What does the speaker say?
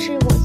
是我